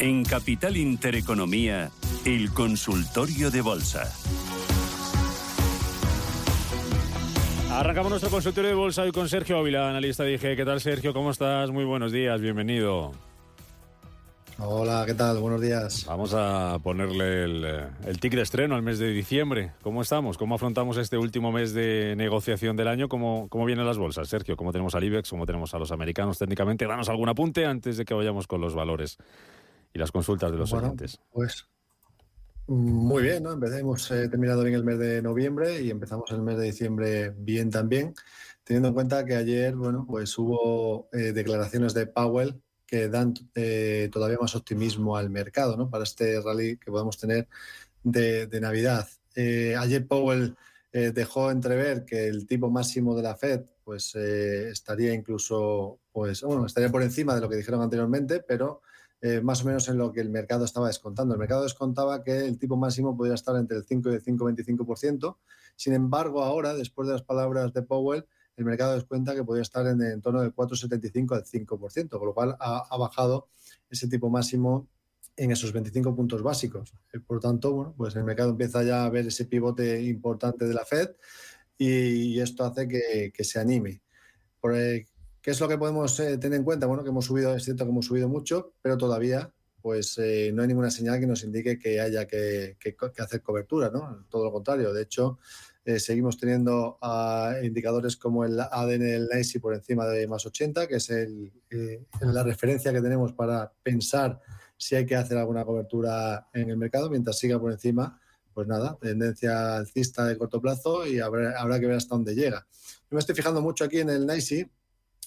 En Capital Intereconomía, el consultorio de bolsa. Arrancamos nuestro consultorio de bolsa hoy con Sergio Ávila, analista dije. ¿Qué tal, Sergio? ¿Cómo estás? Muy buenos días, bienvenido. Hola, ¿qué tal? Buenos días. Vamos a ponerle el, el tic de estreno al mes de diciembre. ¿Cómo estamos? ¿Cómo afrontamos este último mes de negociación del año? ¿Cómo, cómo vienen las bolsas, Sergio? ¿Cómo tenemos al IBEX? ¿Cómo tenemos a los americanos técnicamente? Danos algún apunte antes de que vayamos con los valores y las consultas de los Bueno, oyentes. Pues muy bien, ¿no? Empecemos, eh, terminado bien el mes de noviembre y empezamos el mes de diciembre bien también, teniendo en cuenta que ayer, bueno, pues hubo eh, declaraciones de Powell que dan eh, todavía más optimismo al mercado, ¿no? Para este rally que podemos tener de, de Navidad. Eh, ayer Powell dejó entrever que el tipo máximo de la Fed, pues eh, estaría incluso, pues, bueno, estaría por encima de lo que dijeron anteriormente, pero eh, más o menos en lo que el mercado estaba descontando. El mercado descontaba que el tipo máximo podría estar entre el 5 y el 5,25%. Sin embargo, ahora, después de las palabras de Powell, el mercado descuenta que podría estar en, en torno del 4,75 al 5%, con lo cual ha, bajado ese tipo máximo en esos 25 puntos básicos. Eh, por tanto, bueno, pues el mercado empieza ya a ver ese pivote importante de la Fed y, esto hace que, se anime. Por, ¿Qué es lo que podemos eh, tener en cuenta? Bueno, que hemos subido, es cierto que hemos subido mucho, pero todavía pues eh, no hay ninguna señal que nos indique que haya que, hacer cobertura, ¿no? Todo lo contrario. De hecho, eh, seguimos teniendo indicadores como el ADN del NICE por encima de más 80, que es el, la referencia que tenemos para pensar si hay que hacer alguna cobertura en el mercado. Mientras siga por encima, pues nada, tendencia alcista de corto plazo y habrá, habrá que ver hasta dónde llega. Yo me estoy fijando mucho aquí en el NICE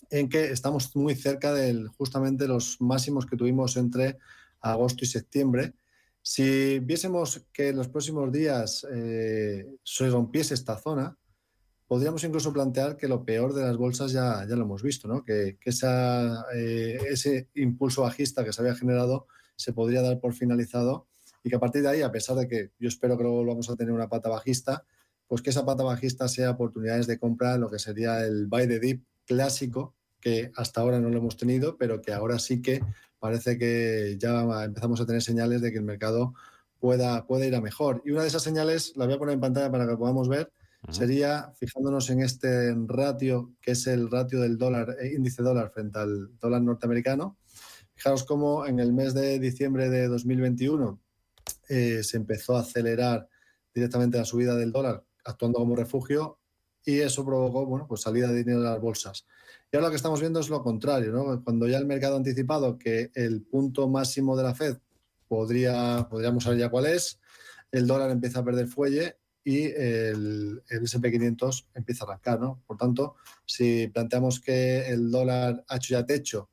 en que estamos muy cerca de justamente los máximos que tuvimos entre agosto y septiembre. Si viésemos que en los próximos días eh, se rompiese esta zona, podríamos incluso plantear que lo peor de las bolsas ya, ya lo hemos visto, ¿no? que, que esa, eh, ese impulso bajista que se había generado se podría dar por finalizado y que a partir de ahí, a pesar de que yo espero que luego volvamos a tener una pata bajista, pues que esa pata bajista sea oportunidades de compra, lo que sería el buy the dip clásico, que hasta ahora no lo hemos tenido, pero que ahora sí que parece que ya empezamos a tener señales de que el mercado pueda, pueda ir a mejor. Y una de esas señales, la voy a poner en pantalla para que podamos ver, uh -huh. sería fijándonos en este ratio, que es el ratio del dólar, eh, índice dólar frente al dólar norteamericano. Fijaros cómo en el mes de diciembre de 2021 eh, se empezó a acelerar directamente la subida del dólar, actuando como refugio, y eso provocó bueno, pues salida de dinero de las bolsas. Y ahora lo que estamos viendo es lo contrario, ¿no? Cuando ya el mercado ha anticipado que el punto máximo de la Fed podría, podríamos saber ya cuál es, el dólar empieza a perder fuelle y el, el SP500 empieza a arrancar, ¿no? Por tanto, si planteamos que el dólar ha hecho ya techo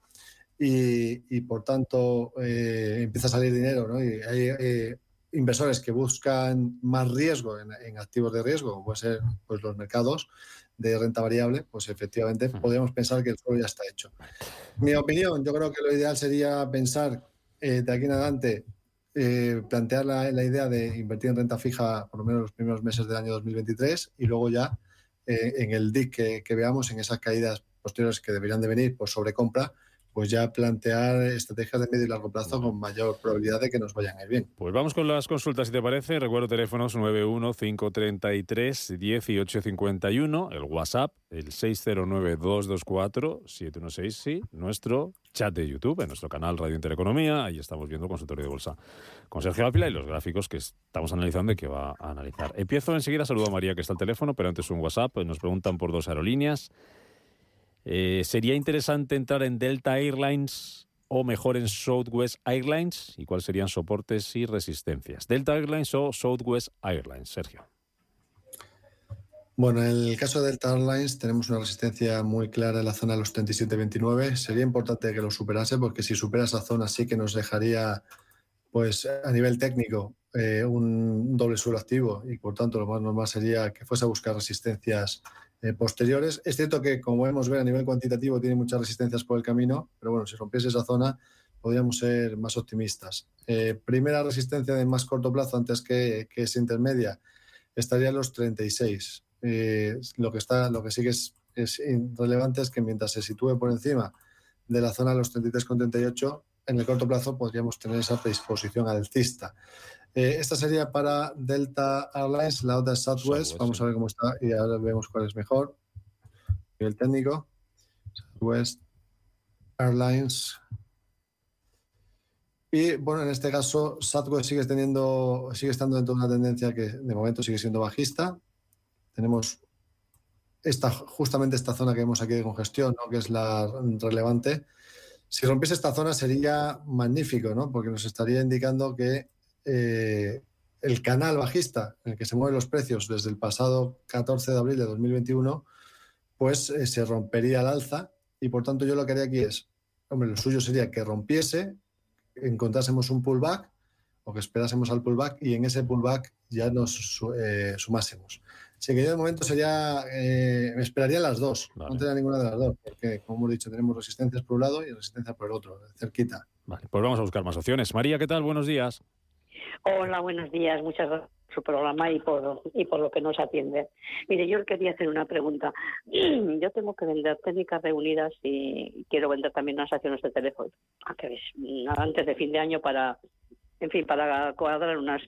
y, y por tanto eh, empieza a salir dinero, ¿no? Y hay inversores que buscan más riesgo en, en, activos de riesgo, como puede ser pues, los mercados de renta variable, pues efectivamente podríamos pensar que el suelo ya está hecho. Mi opinión, yo creo que lo ideal sería pensar eh, de aquí en adelante, eh, plantear la, la, idea de invertir en renta fija por lo menos los primeros meses del año 2023 y luego ya eh, en el DIC que, que, veamos, en esas caídas posteriores que deberían de venir por sobrecompra, pues ya plantear estrategias de medio y largo plazo con mayor probabilidad de que nos vayan a ir bien. Pues vamos con las consultas, si te parece. Recuerdo teléfonos 915331851, el WhatsApp, el 609224716, sí, nuestro chat de YouTube, en nuestro canal Radio Intereconomía. Ahí estamos viendo consultorio de bolsa con Sergio Ávila y los gráficos que estamos analizando y que va a analizar. Empiezo enseguida, saludo a María que está al teléfono, pero antes un WhatsApp. Nos preguntan por dos aerolíneas. Eh, ¿Sería interesante entrar en Delta Airlines o mejor en Southwest Airlines? ¿Y cuáles serían soportes y resistencias? ¿Delta Airlines o Southwest Airlines? Sergio. Bueno, en el caso de Delta Airlines tenemos una resistencia muy clara en la zona de los 37.29. Sería importante que lo superase porque si supera esa zona sí que nos dejaría, pues a nivel técnico, eh, un doble suelo activo y por tanto lo más normal sería que fuese a buscar resistencias eh, posteriores. Es cierto que, como podemos ver a nivel cuantitativo, tiene muchas resistencias por el camino, pero bueno, si rompiese esa zona, podríamos ser más optimistas. Eh, primera resistencia de más corto plazo, antes que, que es intermedia, estaría en los 36. Eh, lo, que está, lo que sí que es, es relevante es que mientras se sitúe por encima de la zona de los 33,38, en el corto plazo podríamos tener esa predisposición alcista. Eh, esta sería para Delta Airlines, la otra es Southwest. Vamos a ver cómo está y ahora vemos cuál es mejor. Nivel técnico. Southwest Airlines. Y bueno, en este caso, Southwest sigue teniendo, sigue estando dentro de una tendencia que de momento sigue siendo bajista. Tenemos esta, justamente esta zona que vemos aquí de congestión, ¿no? que es la relevante. Si rompiese esta zona sería magnífico, ¿no? porque nos estaría indicando que eh, el canal bajista en el que se mueven los precios desde el pasado 14 de abril de 2021, pues eh, se rompería al alza y por tanto yo lo que haría aquí es, hombre, lo suyo sería que rompiese, encontrásemos un pullback o que esperásemos al pullback y en ese pullback ya nos eh, sumásemos. Así que yo de momento sería, me esperaría las dos, no tendría ninguna de las dos, porque como hemos dicho, tenemos resistencias por un lado y resistencia por el otro, cerquita. Vale, pues vamos a buscar más opciones. María, ¿qué tal? Buenos días. Hola, buenos días. Muchas gracias por su programa y por, y por lo que nos atiende. Mire, yo quería hacer una pregunta. Yo tengo que vender técnicas reunidas y quiero vender también unas acciones de teléfono antes de fin de año para, en fin, para cuadrar unas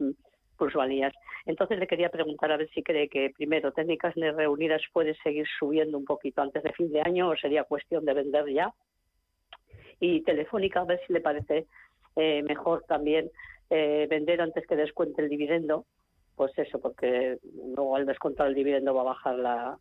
plusvalías. Entonces le quería preguntar a ver si cree que primero técnicas reunidas puede seguir subiendo un poquito antes de fin de año o sería cuestión de vender ya. Y telefónica a ver si le parece eh, mejor también eh, vender antes que descuente el dividendo, pues eso, porque luego al descontar el dividendo va a bajar la,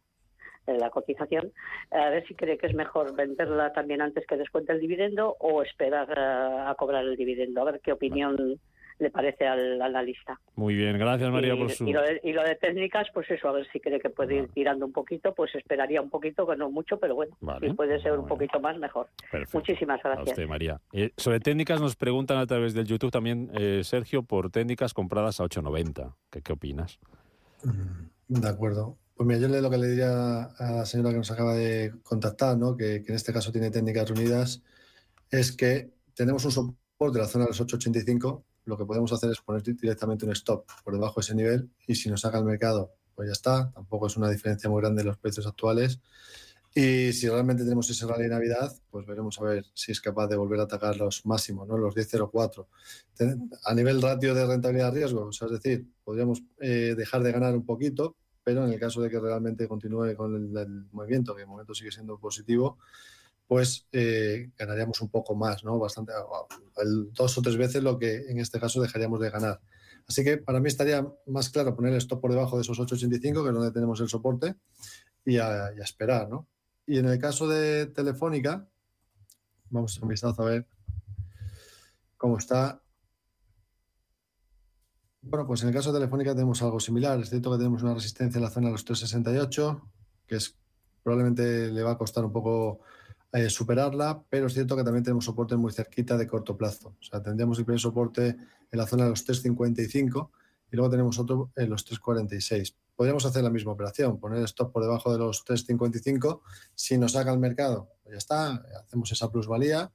la cotización. A ver si cree que es mejor venderla también antes que descuente el dividendo o esperar a, cobrar el dividendo. A ver qué opinión le parece al analista. Muy bien, gracias María por su... Y lo, de, técnicas, pues eso, a ver si cree que puede ir tirando un poquito, pues esperaría un poquito, que no mucho, pero bueno, si puede ser un poquito más, mejor. Muchísimas gracias. A usted, María. Eh, sobre técnicas nos preguntan a través del YouTube también, eh, Sergio, por técnicas compradas a 8.90. ¿Qué, ¿Qué opinas? Mm, de acuerdo. Pues mira, yo le lo que le diría a la señora que nos acaba de contactar, ¿no? que, que en este caso tiene técnicas reunidas, es que tenemos un soporte de la zona de los 885 lo que podemos hacer es poner directamente un stop por debajo de ese nivel y si nos saca el mercado, pues ya está. Tampoco es una diferencia muy grande en los precios actuales. Y si realmente tenemos ese rally de Navidad, pues veremos a ver si es capaz de volver a atacar los máximos, ¿no? los 10.04. A nivel ratio de rentabilidad-riesgo, o sea, es decir, podríamos eh, dejar de ganar un poquito, pero en el caso de que realmente continúe con el, el movimiento, que de momento sigue siendo positivo, pues ganaríamos un poco más, ¿no? Bastante, dos o tres veces lo que en este caso dejaríamos de ganar. Así que para mí estaría más claro poner esto por debajo de esos 8,85, que es donde tenemos el soporte, y a, esperar, ¿no? Y en el caso de Telefónica, vamos a un vistazo a ver cómo está. Bueno, pues en el caso de Telefónica tenemos algo similar. Es cierto que tenemos una resistencia en la zona de los 368, que es probablemente le va a costar un poco eh, superarla, pero es cierto que también tenemos soporte muy cerquita de corto plazo. O sea, tendríamos el primer soporte en la zona de los 3.55 y luego tenemos otro en los 3.46. Podríamos hacer la misma operación, poner stop por debajo de los 3.55. Si nos saca el mercado, pues ya está, hacemos esa plusvalía.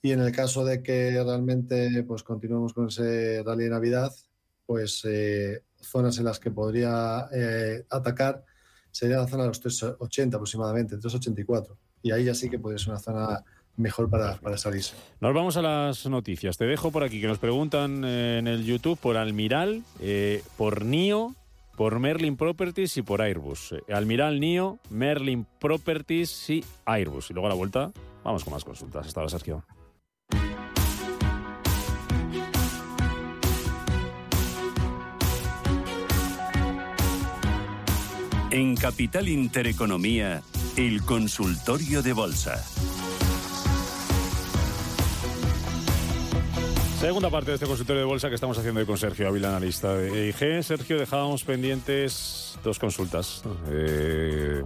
Y en el caso de que realmente pues, continuemos con ese rally de Navidad, pues eh, zonas en las que podría eh, atacar sería la zona de los 3.80 aproximadamente, 3.84 y ahí ya sí que puede ser una zona mejor para, para salirse. Nos vamos a las noticias. Te dejo por aquí que nos preguntan eh, en el YouTube por Almiral, eh, por NIO, por Merlin Properties y por Airbus. Eh, Almiral, NIO, Merlin Properties y Airbus. Y luego a la vuelta vamos con más consultas. Hasta ahora, Sergio. En Capital Intereconomía, el consultorio de bolsa. Segunda parte de este consultorio de bolsa que estamos haciendo hoy con Sergio Ávila, analista de EIG. Sergio, dejábamos pendientes dos consultas eh,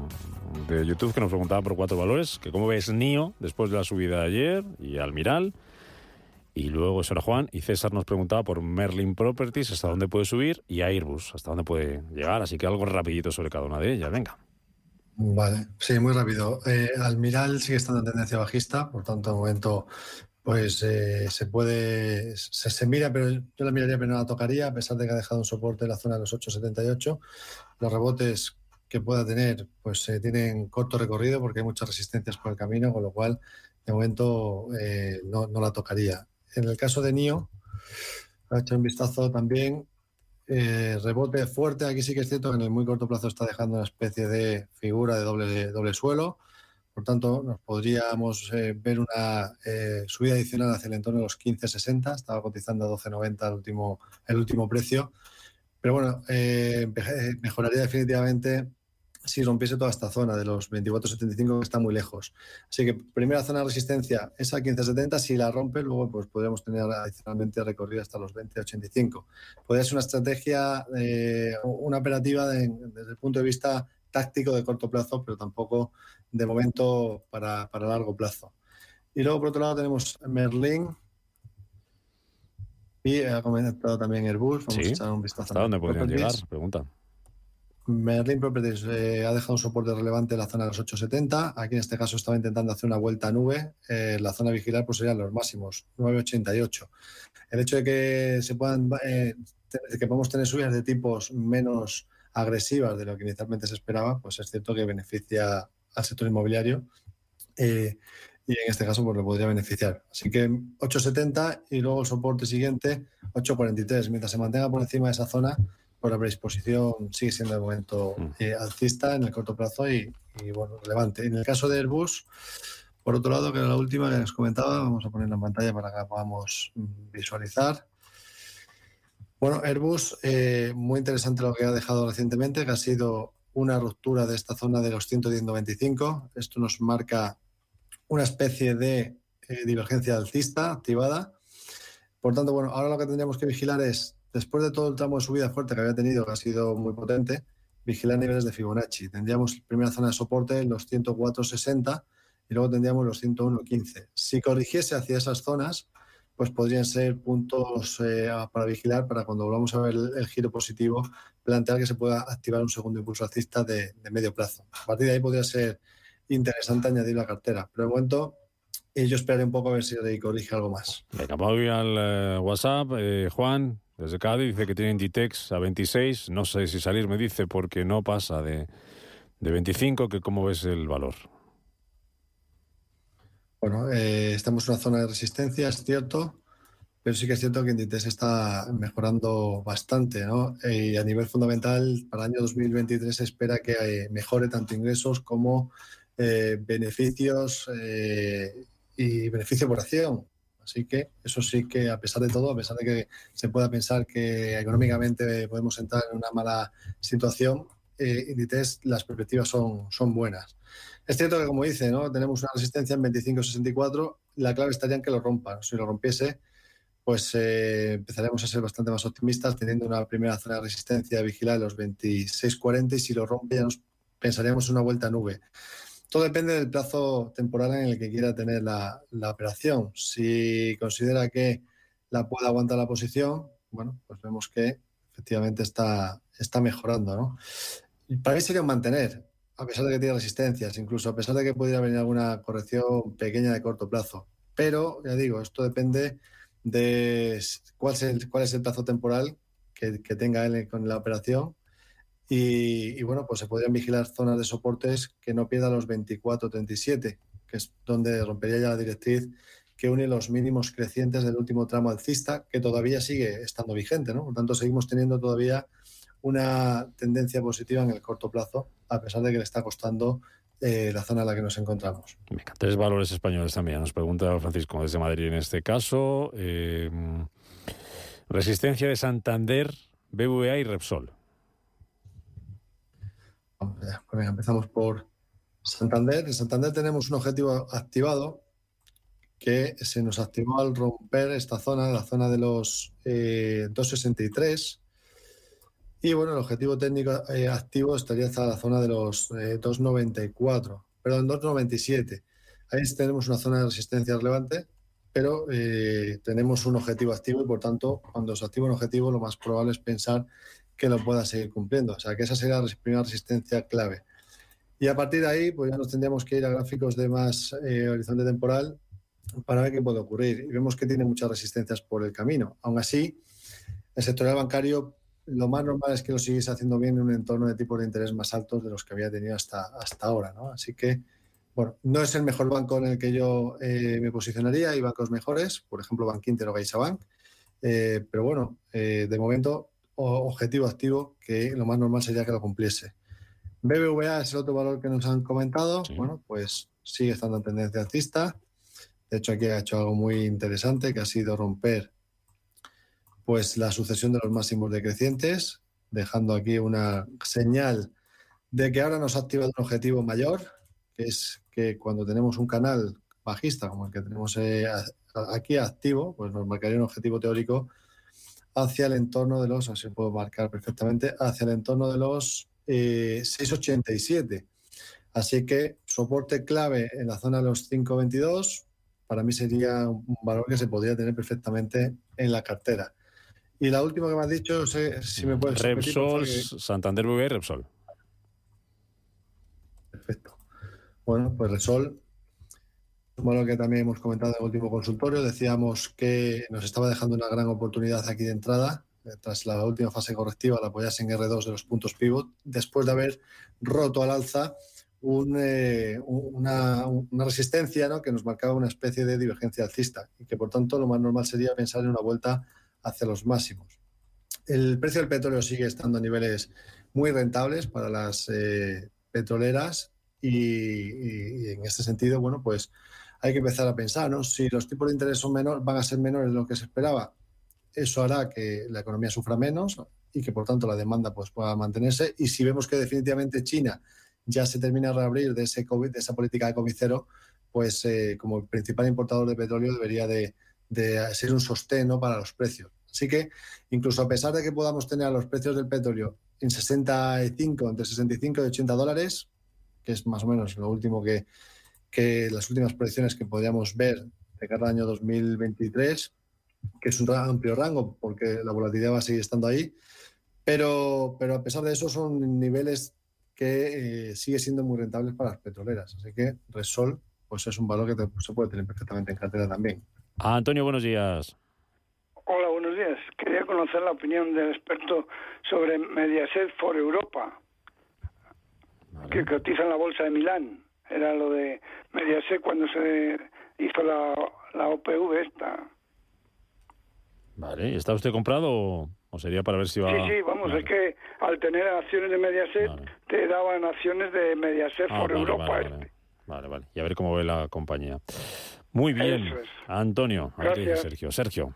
de YouTube que nos preguntaban por cuatro valores, que cómo ves NIO después de la subida de ayer y Almiral. Y luego eso Juan y César nos preguntaba por Merlin Properties, hasta dónde puede subir, y Airbus, hasta dónde puede llegar. Así que algo rapidito sobre cada una de ellas. Venga. Vale, sí, muy rápido. Eh, Almiral sigue estando en tendencia bajista, por tanto, de momento, pues eh, se puede, se, mira, pero yo la miraría, pero no la tocaría, a pesar de que ha dejado un soporte en la zona de los 8,78. Los rebotes que pueda tener, pues eh, tienen corto recorrido porque hay muchas resistencias por el camino, con lo cual de momento eh, no, la tocaría. En el caso de NIO, ha hecho un vistazo también. Eh, rebote fuerte, aquí sí que es cierto que en el muy corto plazo está dejando una especie de figura de doble, doble suelo. Por tanto, nos podríamos ver una subida adicional hacia el entorno de los 15.60. Estaba cotizando a 12.90 el último, el último precio. Pero bueno, mejoraría definitivamente si rompiese toda esta zona de los 24.75 que está muy lejos. Así que primera zona de resistencia, esa 15.70, si la rompe, luego pues podríamos tener adicionalmente recorrido hasta los 20.85. Podría ser una estrategia, eh, una operativa desde el punto de vista táctico de corto plazo, pero tampoco de momento para, para largo plazo. Y luego, por otro lado, tenemos Merlin, y ha comentado también Airbus. Vamos a echar un vistazo. ¿Hasta dónde podrían llegar? Pregunta. Merlin Properties eh, ha dejado un soporte relevante en la zona de los 870. Aquí en este caso estaba intentando hacer una vuelta a nube. Eh, la zona vigilar pues serían los máximos, 988. El hecho de que se puedan eh, que podamos tener subidas de tipos menos agresivas de lo que inicialmente se esperaba, pues es cierto que beneficia al sector inmobiliario. y en este caso pues le podría beneficiar. Así que 870 y luego el soporte siguiente 843. Mientras se mantenga por encima de esa zona, la predisposición sigue siendo de momento mm. eh, alcista en el corto plazo y, bueno, relevante. En el caso de Airbus, por otro lado, que era la última que les comentaba, vamos a ponerla en pantalla para que podamos mm, visualizar. Bueno, Airbus, eh, muy interesante lo que ha dejado recientemente, que ha sido una ruptura de esta zona de los 110.95. Esto nos marca una especie de eh, divergencia alcista activada. Por tanto, bueno, ahora lo que tendríamos que vigilar es Después de todo el tramo de subida fuerte que había tenido, que ha sido muy potente, vigilar niveles de Fibonacci. Tendríamos primera zona de soporte los 104.60 y luego tendríamos los 101.15. Si corrigiese hacia esas zonas, pues podrían ser puntos eh, para vigilar para cuando volvamos a ver el, giro positivo, plantear que se pueda activar un segundo impulso alcista de, medio plazo. A partir de ahí podría ser interesante añadir la cartera, pero de momento eh, yo esperaré un poco a ver si corrige algo más. Venga, voy al eh, WhatsApp. Juan, desde Cádiz dice que tiene Inditex a 26. No sé si salir, me dice, porque no pasa de, de 25. Que ¿Cómo ves el valor? Bueno, eh, estamos en una zona de resistencia, es cierto, pero sí que es cierto que Inditex está mejorando bastante. ¿no? Y a nivel fundamental, para el año 2023 se espera que eh, mejore tanto ingresos como eh, beneficios y beneficio por acción. Así que eso sí que, a pesar de todo, a pesar de que se pueda pensar que económicamente podemos entrar en una mala situación, eh, las perspectivas son, son buenas. Es cierto que, como dice, ¿no? tenemos una resistencia en 25.64, la clave estaría en que lo rompa. Si lo rompiese, pues eh, empezaremos a ser bastante más optimistas, teniendo una primera zona de resistencia vigilada en los 26.40 y si lo rompe ya nos pensaríamos en una vuelta a nube. Todo depende del plazo temporal en el que quiera tener la, operación. Si considera que la puede aguantar la posición, bueno, pues vemos que efectivamente está, está mejorando. ¿no? para mí sería un mantener, a pesar de que tiene resistencias, incluso a pesar de que pudiera venir alguna corrección pequeña de corto plazo. Pero, ya digo, esto depende de cuál es el, cuál es el plazo temporal que, que tenga él con la operación y, bueno, pues se podrían vigilar zonas de soportes que no pierdan los 24-37, que es donde rompería ya la directriz que une los mínimos crecientes del último tramo alcista, que todavía sigue estando vigente. ¿no? Por tanto, seguimos teniendo todavía una tendencia positiva en el corto plazo, a pesar de que le está costando eh, la zona en la que nos encontramos. tres valores españoles también. Nos pregunta Francisco desde Madrid en este caso. Eh, resistencia de Santander, BVA y Repsol. Pues empezamos por Santander. En Santander tenemos un objetivo activado que se nos activó al romper esta zona, la zona de los 263. Eh, y bueno, el objetivo técnico eh, activo estaría hasta la zona de los 294, eh, perdón, 297. Ahí tenemos una zona de resistencia relevante, pero tenemos un objetivo activo y por tanto, cuando se activa un objetivo, lo más probable es pensar que lo pueda seguir cumpliendo. O sea, que esa sería la primera resistencia clave. Y a partir de ahí, pues ya nos tendríamos que ir a gráficos de más eh, horizonte temporal para ver qué puede ocurrir. Y vemos que tiene muchas resistencias por el camino. Aún así, el sector bancario lo más normal es que lo siguiese haciendo bien en un entorno de tipos de interés más altos de los que había tenido hasta, hasta ahora. ¿no? Así que, bueno, no es el mejor banco en el que yo eh, me posicionaría, hay bancos mejores, por ejemplo, Bank Inter o CaixaBank, eh, pero bueno, de momento, objetivo activo, que lo más normal sería que lo cumpliese. BBVA es el otro valor que nos han comentado, bueno, pues sigue estando en tendencia alcista. De hecho, aquí ha hecho algo muy interesante, que ha sido romper pues la sucesión de los máximos decrecientes, dejando aquí una señal de que ahora nos ha activado un objetivo mayor, que es que cuando tenemos un canal bajista como el que tenemos eh, aquí activo, pues nos marcaría un objetivo teórico hacia el entorno de los, así puedo marcar perfectamente, hacia el entorno de los 6,87. Eh, así que soporte clave en la zona de los 5,22 para mí sería un valor que se podría tener perfectamente en la cartera. Y la última que me has dicho, si me puedes Repsol, Santander BBVA Repsol. Perfecto. Bueno, pues Repsol, como lo que también hemos comentado en el último consultorio, decíamos que nos estaba dejando una gran oportunidad aquí de entrada. Eh, tras la última fase correctiva, la apoyas en R2 de los puntos pivot, después de haber roto al alza eh, una, una, resistencia ¿no? que nos marcaba una especie de divergencia alcista y que por tanto lo más normal sería pensar en una vuelta hacia los máximos. El precio del petróleo sigue estando a niveles muy rentables para las eh, petroleras y, en este sentido, bueno, pues hay que empezar a pensar, ¿no? Si los tipos de interés son menor, van a ser menores de lo que se esperaba, eso hará que la economía sufra menos y que por tanto la demanda pues, pueda mantenerse. Y si vemos que definitivamente China ya se termina de reabrir de, ese COVID, de esa política de COVID pues eh, como principal importador de petróleo debería de, ser un sostén para los precios. Así que incluso a pesar de que podamos tener los precios del petróleo en 65, entre 65 y 80 dólares, que es más o menos lo último que, que las últimas proyecciones que podríamos ver de cada año 2023, que es un amplio rango porque la volatilidad va a seguir estando ahí, pero, pero a pesar de eso son niveles que eh, sigue siendo muy rentables para las petroleras. Así que Resol pues es un valor que se puede tener perfectamente en cartera también. Antonio, buenos días. Hola, buenos días. Quería conocer la opinión del experto sobre Mediaset for Europa, que cotiza en la bolsa de Milán. Era lo de Mediaset cuando se hizo la, la OPV esta. Vale, ¿está usted comprado o, sería para ver si va...? Sí, sí, vamos, es que al tener acciones de Mediaset te daban acciones de Mediaset ah, for Europa. Este. Vale, vale. Y a ver cómo ve la compañía. Muy bien. Antonio, a ver Sergio. Sergio.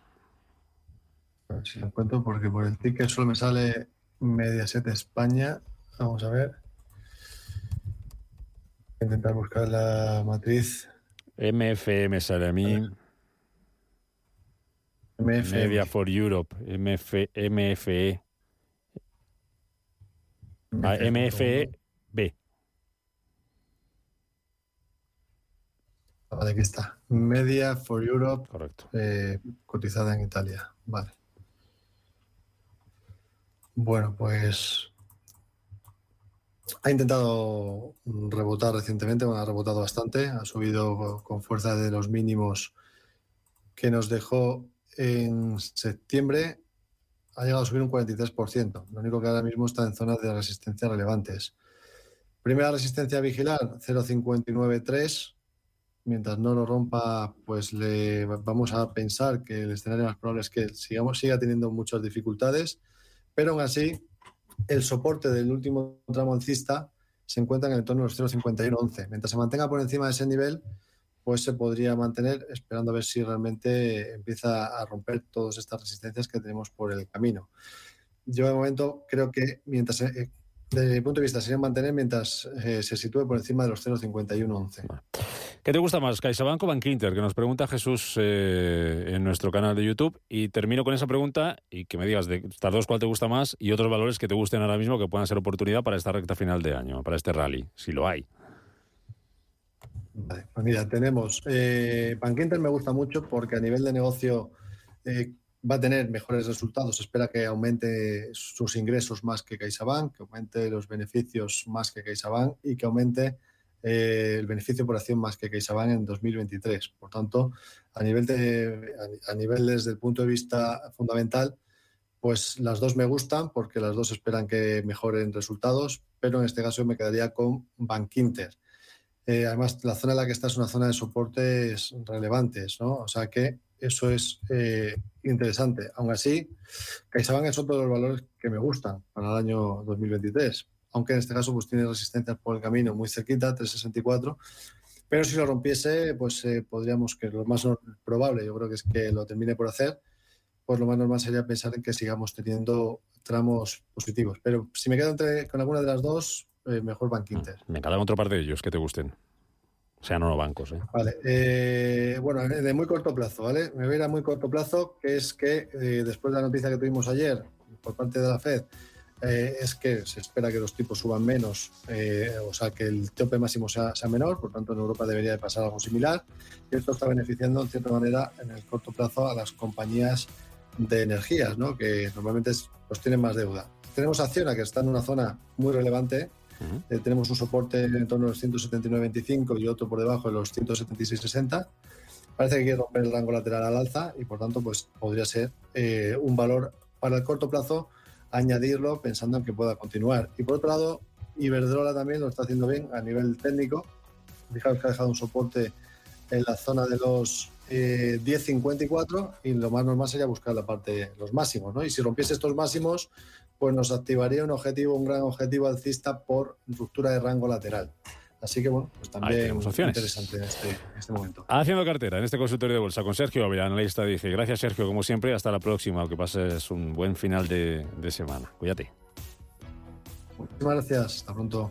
A ver si lo encuentro porque por el ticket solo me sale Mediaset España. Vamos a ver. A intentar buscar la matriz. MFM sale a mí. Media for Europe. MF, MFE. MFE B. Vale, aquí está. Media for Europe. Correcto. Eh, cotizada en Italia. Vale. Bueno, pues ha intentado rebotar recientemente, bueno, ha rebotado bastante, ha subido con fuerza de los mínimos que nos dejó en septiembre, ha llegado a subir un 43%, lo único que ahora mismo está en zonas de resistencia relevantes. Primera resistencia a vigilar, 0,593, mientras no lo rompa, pues le vamos a pensar que el escenario más probable es que sigamos, siga teniendo muchas dificultades, pero aún así el soporte del último tramo alcista se encuentra en el entorno de los 0,5111. Mientras se mantenga por encima de ese nivel, pues se podría mantener esperando a ver si realmente empieza a romper todas estas resistencias que tenemos por el camino. Yo de momento creo que mientras eh, desde mi punto de vista, sería mantener mientras eh, se sitúe por encima de los 0,5111. ¿Qué te gusta más, CaixaBank o Bankinter? Que nos pregunta Jesús eh, en nuestro canal de YouTube. Y termino con esa pregunta y que me digas de estas dos cuál te gusta más y otros valores que te gusten ahora mismo que puedan ser oportunidad para esta recta final de año, para este rally, si lo hay. Vale, pues mira, tenemos. Eh, Bankinter me gusta mucho porque a nivel de negocio eh, va a tener mejores resultados. espera que aumente sus ingresos más que CaixaBank, que aumente los beneficios más que CaixaBank y que aumente eh, el beneficio por acción más que CaixaBank en 2023. Por tanto, a nivel, de, a, nivel desde el punto de vista fundamental, pues las dos me gustan porque las dos esperan que mejoren resultados, pero en este caso me quedaría con Bankinter. Eh, además, la zona en la que está es una zona de soportes relevantes, ¿no? O sea que eso es eh, interesante. Aún así, CaixaBank es otro de los valores que me gustan para el año 2023, aunque en este caso pues tiene resistencias por el camino muy cerquita, 364, pero si lo rompiese, pues eh, podríamos, que lo más probable, yo creo que es que lo termine por hacer, pues lo más normal sería pensar en que sigamos teniendo tramos positivos. Pero si me quedo entre, con alguna de las dos, eh, mejor Bank Inter. Me encanta otro par de ellos que te gusten. O sea, no bancos. ¿eh? Vale. Eh, bueno, de muy corto plazo, ¿vale? Me voy a ir a muy corto plazo, que es que eh, después de la noticia que tuvimos ayer por parte de la Fed, es que se espera que los tipos suban menos, o sea, que el tope máximo sea, sea, menor, por tanto en Europa debería de pasar algo similar. Y esto está beneficiando, en cierta manera, en el corto plazo a las compañías de energías, ¿no? que normalmente pues, tienen más deuda. Tenemos Acciona, que está en una zona muy relevante, eh, tenemos un soporte en torno a los 179.25 y otro por debajo de los 176.60. Parece que quiere romper el rango lateral al alza y por tanto pues podría ser eh, un valor para el corto plazo añadirlo pensando en que pueda continuar. Y por otro lado, Iberdrola también lo está haciendo bien a nivel técnico. Fijaos que ha dejado un soporte en la zona de los 10.54 eh, y lo más normal sería buscar la parte, los máximos, ¿no? Y si rompiese estos máximos, pues nos activaría un objetivo, un gran objetivo alcista por ruptura de rango lateral. Así que bueno, pues también interesante en este, este, momento. Haciendo cartera en este consultorio de bolsa con Sergio Avila, analista dije. Gracias Sergio, como siempre, hasta la próxima. Que pases un buen final de, de semana. Cuídate. Muchísimas gracias, hasta pronto.